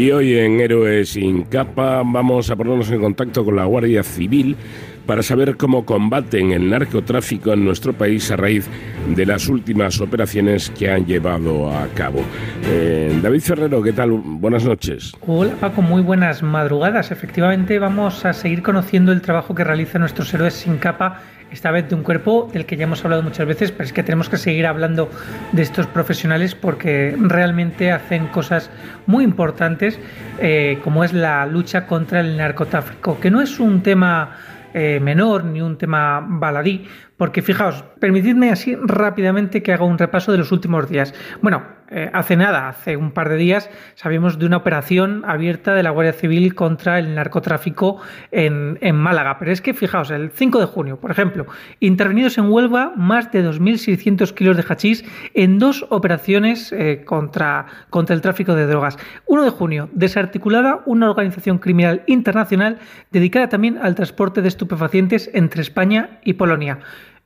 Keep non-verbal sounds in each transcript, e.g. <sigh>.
Y hoy en Héroes sin capa vamos a ponernos en contacto con la Guardia Civil para saber cómo combaten el narcotráfico en nuestro país a raíz de las últimas operaciones que han llevado a cabo. Eh, David Ferrero, ¿qué tal? Buenas noches. Hola Paco, muy buenas madrugadas. Efectivamente vamos a seguir conociendo el trabajo que realizan nuestros héroes sin capa esta vez de un cuerpo del que ya hemos hablado muchas veces, pero es que tenemos que seguir hablando de estos profesionales porque realmente hacen cosas muy importantes, eh, como es la lucha contra el narcotráfico, que no es un tema eh, menor ni un tema baladí, porque fijaos, permitidme así rápidamente que haga un repaso de los últimos días. Bueno, eh, hace nada, hace un par de días, sabíamos de una operación abierta de la Guardia Civil contra el narcotráfico en, Málaga. Pero es que fijaos, el 5 de junio, por ejemplo, intervenidos en Huelva más de 2.600 kilos de hachís en dos operaciones eh, contra, contra el tráfico de drogas. 1 de junio, desarticulada una organización criminal internacional dedicada también al transporte de estupefacientes entre España y Polonia.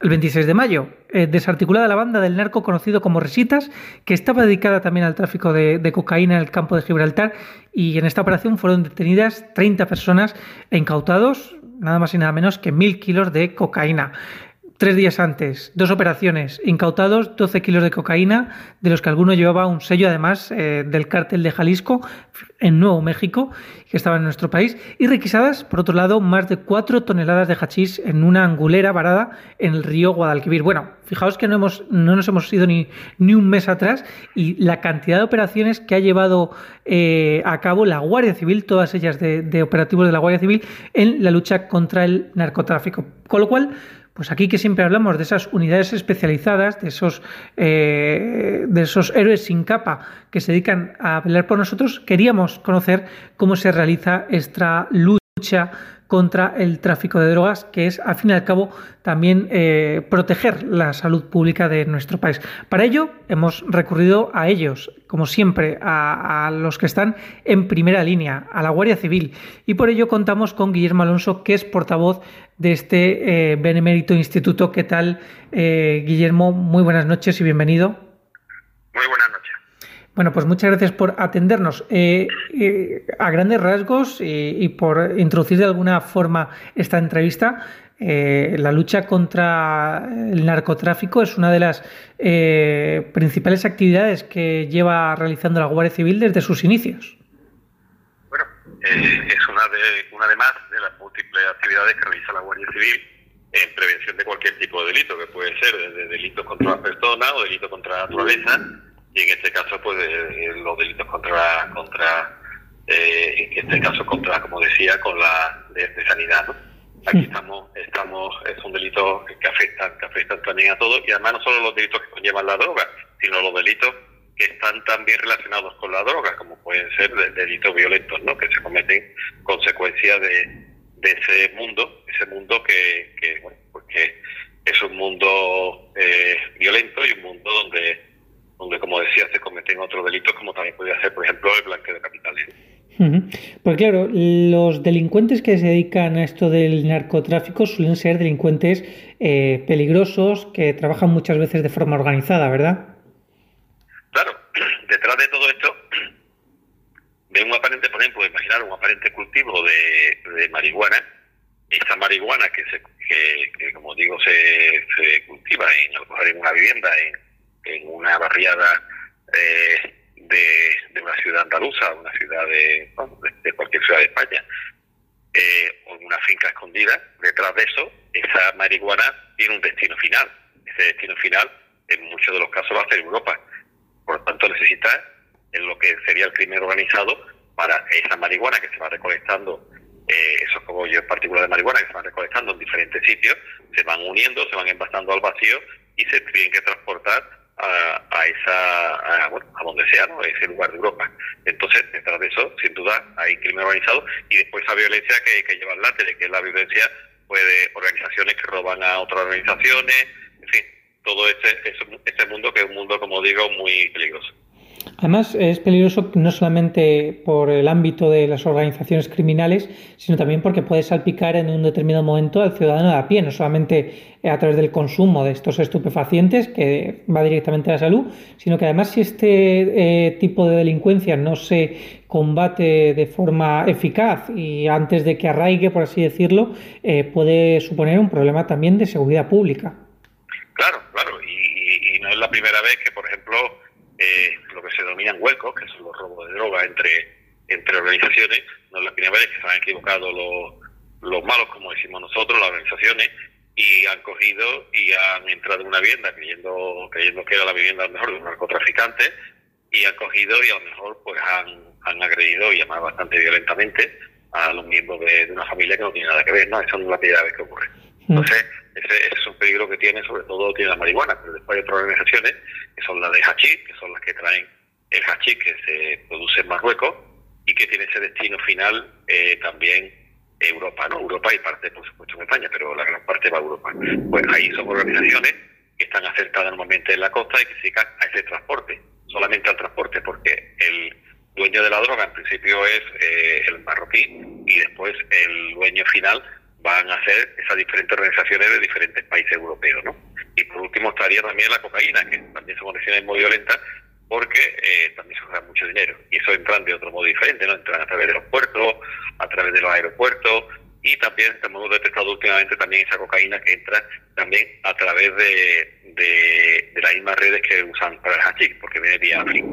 El 26 de mayo, eh, desarticulada la banda del narco conocido como Resitas, que estaba dedicada también al tráfico de, de, cocaína en el campo de Gibraltar, y en esta operación fueron detenidas 30 personas e incautados nada más y nada menos que mil kilos de cocaína. Tres días antes, dos operaciones, incautados 12 kilos de cocaína, de los que alguno llevaba un sello además eh, del cártel de Jalisco en Nuevo México, que estaba en nuestro país, y requisadas, por otro lado, más de 4 toneladas de hachís en una angulera varada en el río Guadalquivir. Bueno, fijaos que no, hemos, no nos hemos ido ni, ni un mes atrás y la cantidad de operaciones que ha llevado eh, a cabo la Guardia Civil, todas ellas de, de operativos de la Guardia Civil, en la lucha contra el narcotráfico. Con lo cual, pues aquí que siempre hablamos de esas unidades especializadas, de esos, eh, de esos héroes sin capa que se dedican a velar por nosotros, queríamos conocer cómo se realiza esta lucha contra el tráfico de drogas, que es, al fin y al cabo, también eh, proteger la salud pública de nuestro país. Para ello, hemos recurrido a ellos, como siempre, a, los que están en primera línea, a la Guardia Civil, y por ello contamos con Guillermo Alonso, que es portavoz de este eh, Benemérito Instituto. ¿Qué tal, eh, Guillermo? Muy buenas noches y bienvenido. Muy buenas. Bueno, pues muchas gracias por atendernos. Eh, eh, a grandes rasgos y, por introducir de alguna forma esta entrevista, eh, la lucha contra el narcotráfico es una de las principales actividades que lleva realizando la Guardia Civil desde sus inicios. Bueno, es una de, una de más de las múltiples actividades que realiza la Guardia Civil en prevención de cualquier tipo de delito, que puede ser desde delitos contra la persona o delitos contra la naturaleza y en este caso pues los delitos contra contra eh, en este caso contra como decía con la de, sanidad ¿no? aquí estamos estamos es un delito que afecta que afectan también a todos y además no solo los delitos que conllevan la droga sino los delitos que están también relacionados con la droga como pueden ser delitos violentos no que se cometen consecuencia de, de ese mundo ese mundo que, que bueno pues que es un mundo eh, violento y un mundo donde donde, como decía, se cometen otros delitos, como también podría ser, por ejemplo, el blanqueo de capitales. Pues claro, los delincuentes que se dedican a esto del narcotráfico suelen ser delincuentes eh, peligrosos que trabajan muchas veces de forma organizada, ¿verdad? Claro, <clears throat> detrás de todo esto, <clears throat> de un aparente, por ejemplo, imaginar un aparente cultivo de, marihuana, esta marihuana que, se, que, como digo, se, se cultiva en, en una vivienda, en en una barriada eh, de, una ciudad andaluza, una ciudad de, de, cualquier ciudad de España, eh, o en una finca escondida, detrás de eso, esa marihuana tiene un destino final. Ese destino final, en muchos de los casos, va a ser Europa. Por lo tanto, necesita en lo que sería el crimen organizado para esa marihuana que se va recolectando, eh, esos cogollos en particular de marihuana que se van recolectando en diferentes sitios, se van uniendo, se van envasando al vacío y se tienen que transportar a, esa, a, bueno, a donde sea, ¿no? ese lugar de Europa. Entonces, detrás de eso, sin duda, hay crimen organizado y después esa violencia que, que lleva adelante, que es la violencia pues, de organizaciones que roban a otras organizaciones, en fin, todo este, este mundo que es un mundo, como digo, muy peligroso. Además, es peligroso no solamente por el ámbito de las organizaciones criminales, sino también porque puede salpicar en un determinado momento al ciudadano de a pie, no solamente a través del consumo de estos estupefacientes, que va directamente a la salud, sino que además si este eh, tipo de delincuencia no se combate de forma eficaz y antes de que arraigue, por así decirlo, eh, puede suponer un problema también de seguridad pública. Claro, claro, y no es la primera vez que, por ejemplo, eh, lo que se denominan huecos, que son los robos de droga entre, entre organizaciones. No es la primera vez que se han equivocado los, los malos, como decimos nosotros, las organizaciones, y han cogido y han entrado en una vivienda creyendo, creyendo que era la vivienda a lo mejor de un narcotraficante, y han cogido y a lo mejor pues han, han agredido y llamado bastante violentamente a los miembros de, una familia que no tiene nada que ver, ¿no? Esa no es la primera vez que ocurre. Mm. Entonces, ese, es un peligro que tiene, sobre todo tiene la marihuana, pero después hay otras organizaciones que son las de hachís, que son las que traen el hachís que se produce en Marruecos y que tiene ese destino final eh, también Europa, ¿no? Europa y parte, por supuesto, en España, pero la gran parte va a Europa. Pues ahí son organizaciones que están acertadas normalmente en la costa y que se dedican a ese transporte, solamente al transporte, porque el dueño de la droga en principio es eh, el marroquí y después el dueño final van a ser esas diferentes organizaciones de diferentes países europeos, ¿no? Y por último estaría también la cocaína, que también son conexiones muy violentas porque eh, también se usa mucho dinero. Y eso entran de otro modo diferente, ¿no? Entran a través de los puertos, a través de los aeropuertos y también hemos detectado últimamente también esa cocaína que entra también a través de, de, las mismas redes que usan para el hachís, porque viene vía África.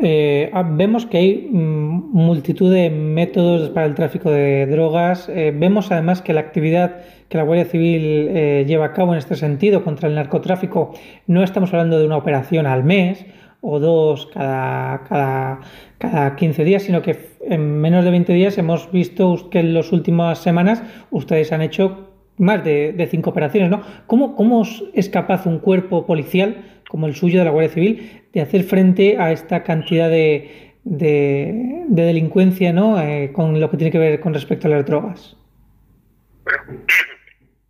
Eh, ah, vemos que hay mm, multitud de métodos para el tráfico de drogas. Eh, vemos además que la actividad que la Guardia Civil eh, lleva a cabo en este sentido contra el narcotráfico no estamos hablando de una operación al mes o dos cada, cada, cada 15 días, sino que en menos de 20 días hemos visto que en las últimas semanas ustedes han hecho más de, de cinco operaciones. ¿no? ¿Cómo, ¿Cómo es capaz un cuerpo policial como el suyo de la Guardia Civil de hacer frente a esta cantidad de, de, delincuencia ¿no? Eh, con lo que tiene que ver con respecto a las drogas? Bueno, <clears throat>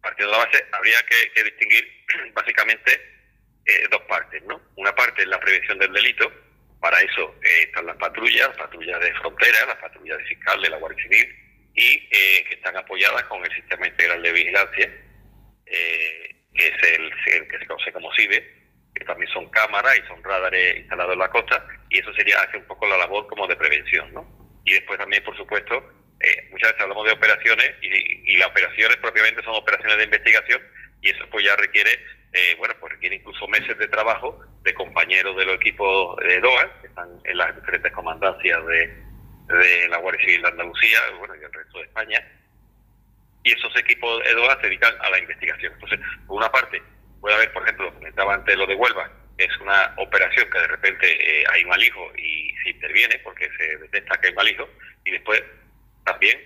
partiendo de la base, habría que, distinguir <clears throat> básicamente eh, dos partes. ¿no? Una parte es la prevención del delito, para eso eh, están las patrullas, patrullas de frontera, las patrullas de fiscal de la Guardia Civil, y que están apoyadas con el sistema integral de vigilancia, que es el, el, que se conoce como CIBE, también son cámaras y son radares instalados en la costa, y eso sería hacer un poco la labor como de prevención, ¿no? Y después también, por supuesto, eh, muchas veces hablamos de operaciones y, las operaciones propiamente son operaciones de investigación y eso pues ya requiere, eh, bueno, pues requiere incluso meses de trabajo de compañeros de los equipos de DOA, que están en las diferentes comandancias de, de la Guardia Civil de Andalucía, bueno, y el resto de España, y esos equipos de DOA se dedican a la investigación. Entonces, por una parte, puede haber, por ejemplo, comentaba antes lo de Huelva, es una operación que de repente eh, hay un alijo y se interviene porque se detecta que hay un alijo y después también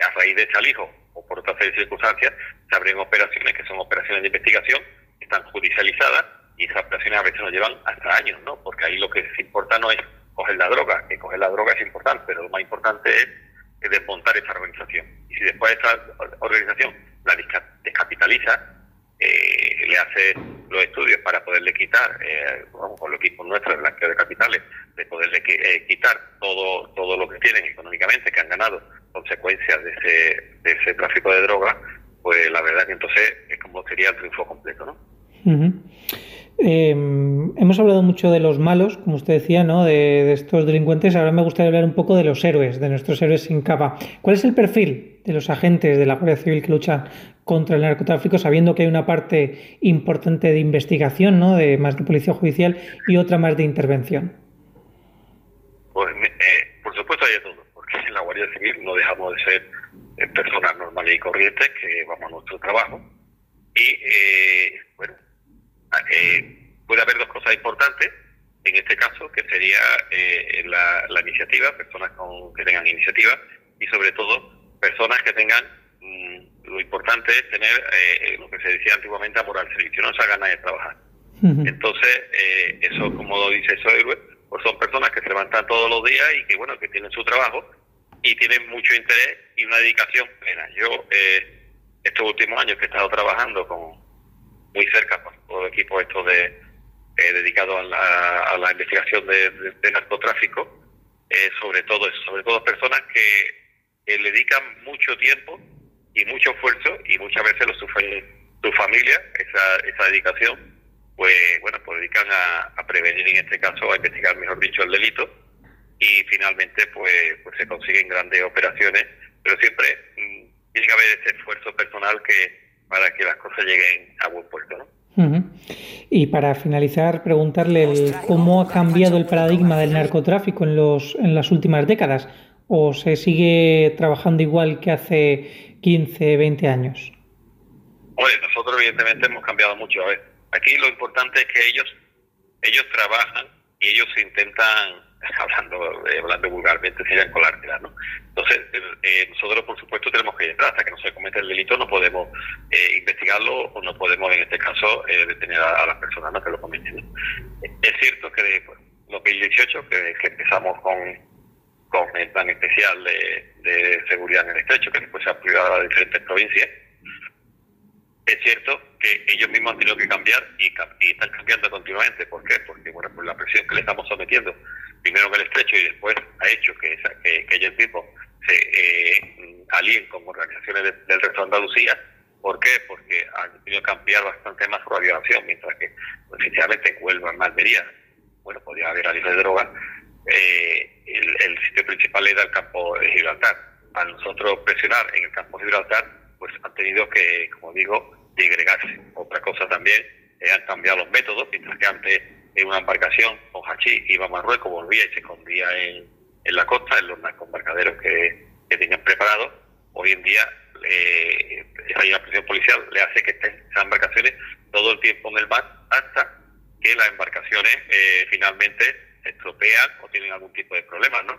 a raíz de ese alijo o por otra serie de circunstancias se abren operaciones que son operaciones de investigación están judicializadas y esas operaciones a veces nos llevan hasta años, ¿no? Porque ahí lo que se importa no es coger la droga, que coger la droga es importante, pero lo más importante es, desmontar esa organización. Y si después esa organización la descapitaliza, eh, le hace los estudios para poderle quitar, eh, vamos, con los equipos nuestros de blanqueo de capitales, de poderle eh, quitar todo todo lo que tienen económicamente, que han ganado consecuencias de ese, de ese tráfico de drogas, pues la verdad que entonces es como sería el triunfo completo, ¿no? Em, hemos hablado mucho de los malos, como usted decía, ¿no? De, estos delincuentes. Ahora me gustaría hablar un poco de los héroes, de nuestros héroes sin capa. ¿Cuál es el perfil de los agentes de la Guardia Civil que luchan contra el narcotráfico, sabiendo que hay una parte importante de investigación, ¿no? De más de policía judicial y otra más de intervención? Pues, eh, por supuesto hay todo, porque en la Guardia Civil no dejamos de ser eh, personas normales y corrientes que vamos a nuestro trabajo. Y eh, bueno, eh, puede haber dos cosas importantes en este caso, que sería eh, la, iniciativa, personas con, que tengan iniciativa y sobre todo personas que tengan, mm, lo importante es tener eh, lo que se decía antiguamente amor al servicio, no se haga de trabajar. Entonces, eso, como dice eso, pues son personas que se levantan todos los días y que, bueno, que tienen su trabajo y tienen mucho interés y una dedicación plena. Yo, estos últimos años que he estado trabajando con muy cerca con todo el equipo esto de, dedicado a la, investigación de, narcotráfico, sobre todo sobre todo personas que le dedican mucho tiempo y mucho esfuerzo y muchas veces lo sufren su familia, esa, esa dedicación, pues bueno, pues dedican a, prevenir en este caso, a investigar mejor dicho el delito. Y finalmente pues, pues se consiguen grandes operaciones, pero siempre mm, tiene que haber ese esfuerzo personal que para que las cosas lleguen a buen puerto, ¿no? Y para finalizar, preguntarle cómo ha cambiado el paradigma del narcotráfico en, los, en las últimas décadas, o se sigue trabajando igual que hace 15, 20 años. Oye, nosotros evidentemente hemos cambiado mucho. A ver, aquí lo importante es que ellos ellos trabajan y ellos intentan, <laughs> hablando eh, hablando vulgarmente, serían colártela, ¿no? Entonces, eh, nosotros por supuesto tenemos que hasta que no se cometa el delito, no podemos eh, investigarlo o no podemos en este caso detener a, las personas que lo cometen. Es cierto que de 2018, que, que empezamos con, con el plan especial de, seguridad en el estrecho, que después se ha aplicado a diferentes provincias, es cierto que ellos mismos han tenido que cambiar y, están cambiando continuamente. ¿Por qué? Porque bueno, por la presión que le estamos sometiendo, primero en el estrecho y después ha hecho que, que, ellos mismos se eh, alíen con organizaciones del resto de Andalucía. ¿Por qué? Porque han tenido que cambiar bastante más su radiación, mientras que efectivamente en Huelva, en bueno, podía haber alimentos de droga, eh, el, el, sitio principal era el campo de Gibraltar. A nosotros presionar en el campo de Gibraltar, pues han tenido que, como digo, digregarse. Otra cosa también, eh, han cambiado los métodos, mientras que antes en una embarcación con hachís iba a Marruecos, volvía y se escondía en, la costa, en los narcoembarcaderos que, que tenían preparados. Hoy en día eh, una presión policial, le hace que estén esas embarcaciones todo el tiempo en el mar hasta que las embarcaciones eh, finalmente estropean o tienen algún tipo de problema, ¿no?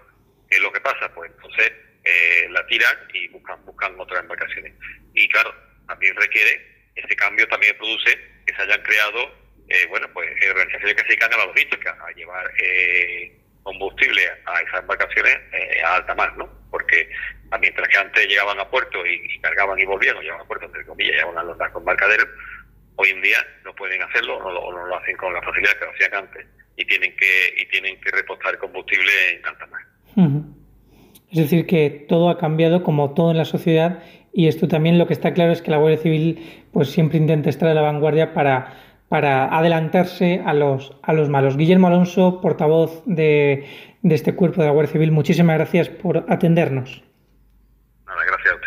¿Qué es lo que pasa? Pues entonces eh, la tiran y buscan, buscan otras embarcaciones. Y claro, también requiere ese cambio también produce que se hayan creado, eh, bueno, pues organizaciones que se dedican a la logística, a llevar eh, combustible a esas embarcaciones eh, a alta mar, ¿no? Porque mientras que antes llegaban a puerto y, cargaban y volvían, o llegaban a puerto, entre comillas, llegaban a los embarcaderos, hoy en día no pueden hacerlo o no, lo hacen con la facilidad que lo hacían antes y tienen que y tienen que repostar combustible en alta mar. Es decir, que todo ha cambiado como todo en la sociedad y esto también lo que está claro es que la Guardia Civil pues siempre intenta estar a la vanguardia para, para adelantarse a los, a los malos. Guillermo Alonso, portavoz de, de este cuerpo de la Guardia Civil, muchísimas gracias por atendernos. Nada, gracias a.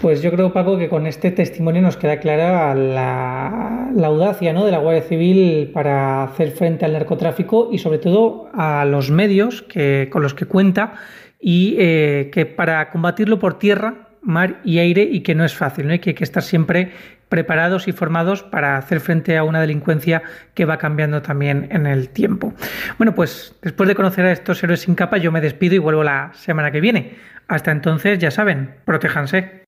Pues yo creo, Paco, que con este testimonio nos queda clara la, audacia ¿no? de la Guardia Civil para hacer frente al narcotráfico y sobre todo a los medios que, con los que cuenta y eh, que para combatirlo por tierra mar y aire y que no es fácil, ¿no? y que hay que estar siempre preparados y formados para hacer frente a una delincuencia que va cambiando también en el tiempo. Bueno, pues después de conocer a estos héroes sin capa, yo me despido y vuelvo la semana que viene. Hasta entonces, ya saben, protéjanse.